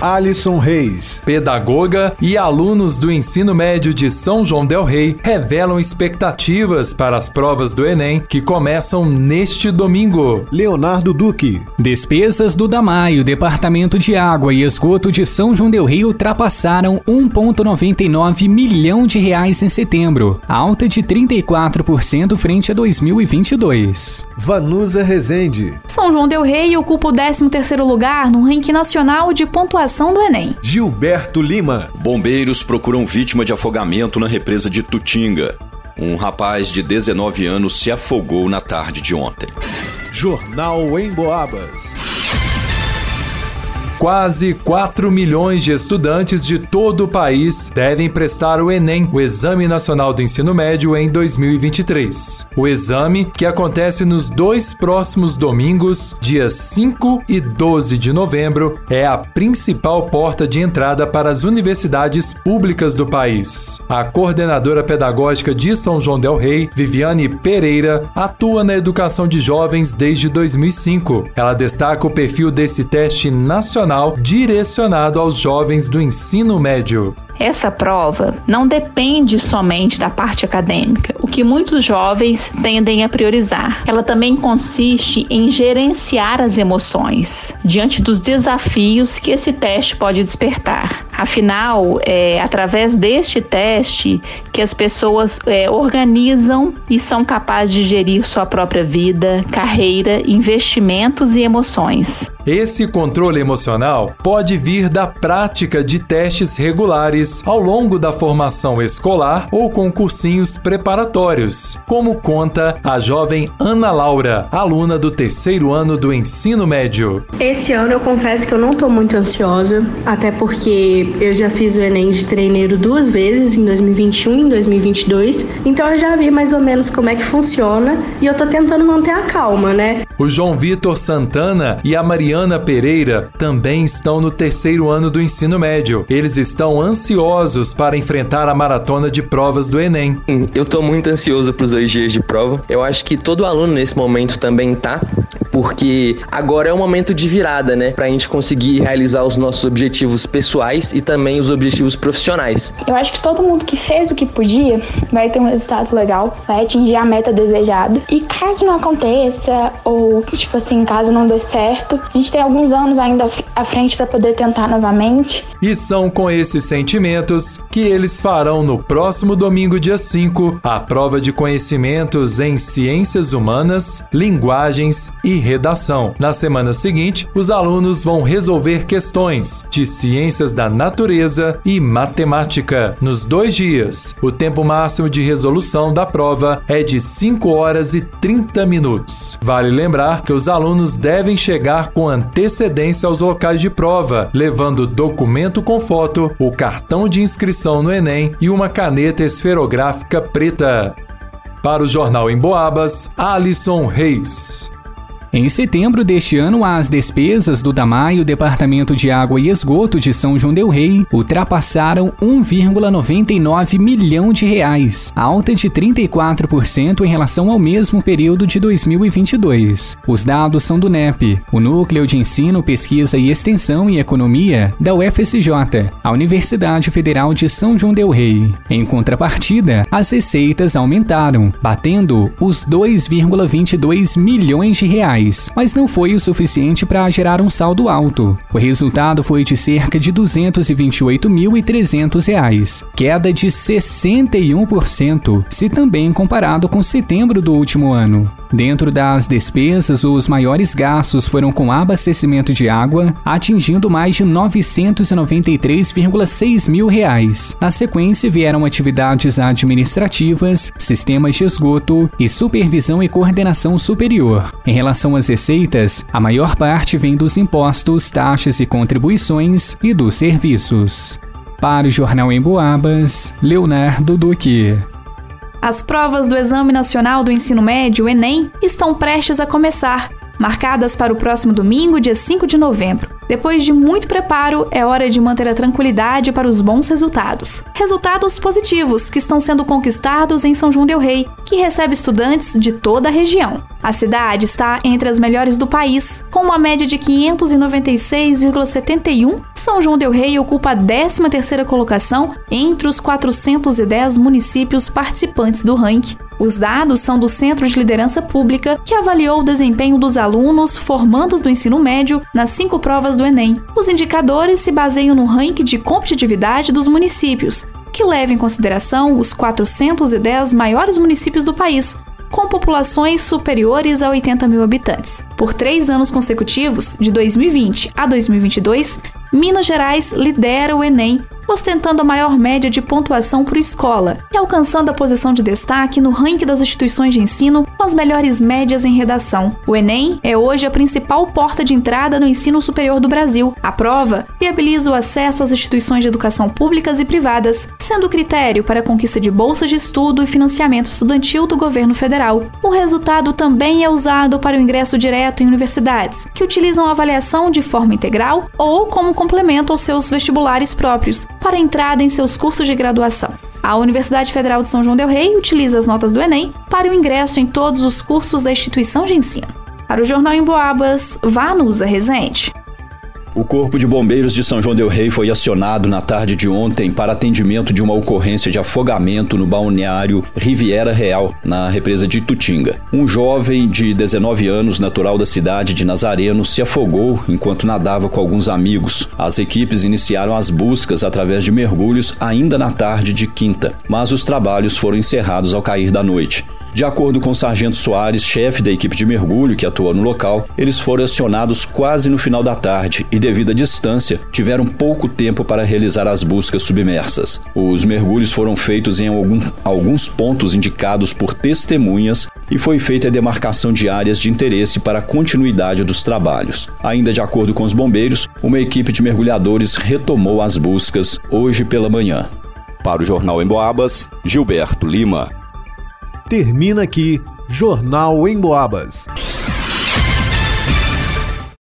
Alisson Reis. Pedagoga e alunos do ensino médio de São João Del Rei revelam expectativas para as provas do Enem que começam neste domingo. Leonardo Duque. Despesas do DAMAI, o Departamento de Água e Esgoto de São João Del Rei ultrapassaram 1,99 milhão de reais em setembro, alta de 34% frente a 2022. Vanusa Rezende. São João Del Rei ocupa o 13º lugar no ranking nacional de pontuação do Enem. Gilberto Lima. Bombeiros procuram vítima de afogamento na represa de Tutinga. Um rapaz de 19 anos se afogou na tarde de ontem. Jornal em Boabas. Quase 4 milhões de estudantes de todo o país devem prestar o Enem, o Exame Nacional do Ensino Médio, em 2023. O exame, que acontece nos dois próximos domingos, dias 5 e 12 de novembro, é a principal porta de entrada para as universidades públicas do país. A coordenadora pedagógica de São João Del Rei, Viviane Pereira, atua na educação de jovens desde 2005. Ela destaca o perfil desse teste nacional direcionado aos jovens do ensino médio. Essa prova não depende somente da parte acadêmica, que muitos jovens tendem a priorizar. Ela também consiste em gerenciar as emoções diante dos desafios que esse teste pode despertar. Afinal, é através deste teste que as pessoas é, organizam e são capazes de gerir sua própria vida, carreira, investimentos e emoções. Esse controle emocional pode vir da prática de testes regulares ao longo da formação escolar ou com cursinhos preparatórios, como conta a jovem Ana Laura, aluna do terceiro ano do ensino médio. Esse ano eu confesso que eu não estou muito ansiosa, até porque eu já fiz o Enem de treineiro duas vezes, em 2021 e em 2022, então eu já vi mais ou menos como é que funciona e eu estou tentando manter a calma, né? O João Vitor Santana e a Mariana Pereira também estão no terceiro ano do ensino médio. Eles estão ansiosos ansiosos para enfrentar a maratona de provas do Enem. Eu estou muito ansioso para os dois dias de prova. Eu acho que todo aluno nesse momento também tá, porque agora é um momento de virada, né? Para a gente conseguir realizar os nossos objetivos pessoais e também os objetivos profissionais. Eu acho que todo mundo que fez o que podia vai ter um resultado legal, vai atingir a meta desejada. E caso não aconteça, ou tipo assim, caso não dê certo, a gente tem alguns anos ainda à frente para poder tentar novamente. E são com esses sentimentos que eles farão no próximo domingo, dia 5, a prova de conhecimentos em ciências humanas, linguagens e redação. Na semana seguinte, os alunos vão resolver questões de ciências da natureza e matemática. Nos dois dias, o tempo máximo de resolução da prova é de 5 horas e 30 minutos. Vale lembrar que os alunos devem chegar com antecedência aos locais de prova, levando documento com foto, o cartão de inscrição no Enem e uma caneta esferográfica preta. Para o Jornal em Boabas, Alisson Reis. Em setembro deste ano, as despesas do DAMAI, o Departamento de Água e Esgoto de São João del Rei, ultrapassaram 1,99 milhão de reais, alta de 34% em relação ao mesmo período de 2022. Os dados são do NEP, o Núcleo de Ensino, Pesquisa e Extensão e Economia da UFSJ, a Universidade Federal de São João del Rei. Em contrapartida, as receitas aumentaram, batendo os 2,22 milhões de reais reais, mas não foi o suficiente para gerar um saldo alto. O resultado foi de cerca de 228.300 reais, queda de 61%, se também comparado com setembro do último ano. Dentro das despesas, os maiores gastos foram com abastecimento de água, atingindo mais de 993,6 mil reais. Na sequência vieram atividades administrativas, sistemas de esgoto e supervisão e coordenação superior. Em relação às receitas, a maior parte vem dos impostos, taxas e contribuições e dos serviços. Para o Jornal em Boabas, Leonardo Duque. As provas do Exame Nacional do Ensino Médio, Enem, estão prestes a começar, marcadas para o próximo domingo, dia 5 de novembro. Depois de muito preparo, é hora de manter a tranquilidade para os bons resultados. Resultados positivos que estão sendo conquistados em São João Del Rei, que recebe estudantes de toda a região. A cidade está entre as melhores do país, com uma média de 596,71. São João Del Rei ocupa a 13ª colocação entre os 410 municípios participantes do ranking. Os dados são do Centro de Liderança Pública, que avaliou o desempenho dos alunos formandos do ensino médio nas cinco provas do Enem. Os indicadores se baseiam no ranking de competitividade dos municípios, que leva em consideração os 410 maiores municípios do país, com populações superiores a 80 mil habitantes. Por três anos consecutivos, de 2020 a 2022, Minas Gerais lidera o Enem ostentando a maior média de pontuação por escola e alcançando a posição de destaque no ranking das instituições de ensino com as melhores médias em redação. O Enem é hoje a principal porta de entrada no ensino superior do Brasil. A prova viabiliza o acesso às instituições de educação públicas e privadas, sendo critério para a conquista de bolsas de estudo e financiamento estudantil do governo federal. O resultado também é usado para o ingresso direto em universidades, que utilizam a avaliação de forma integral ou como complemento aos seus vestibulares próprios, para entrada em seus cursos de graduação. A Universidade Federal de São João Del Rei utiliza as notas do Enem para o ingresso em todos os cursos da instituição de ensino. Para o Jornal em Boabas, Vanusa Rezende. O Corpo de Bombeiros de São João Del Rei foi acionado na tarde de ontem para atendimento de uma ocorrência de afogamento no balneário Riviera Real, na represa de Itutinga. Um jovem de 19 anos, natural da cidade de Nazareno, se afogou enquanto nadava com alguns amigos. As equipes iniciaram as buscas através de mergulhos ainda na tarde de quinta, mas os trabalhos foram encerrados ao cair da noite. De acordo com o Sargento Soares, chefe da equipe de mergulho que atua no local, eles foram acionados quase no final da tarde e, devido à distância, tiveram pouco tempo para realizar as buscas submersas. Os mergulhos foram feitos em algum, alguns pontos indicados por testemunhas e foi feita a demarcação de áreas de interesse para a continuidade dos trabalhos. Ainda de acordo com os bombeiros, uma equipe de mergulhadores retomou as buscas hoje pela manhã. Para o Jornal Emboabas, Gilberto Lima. Termina aqui Jornal em Boabas.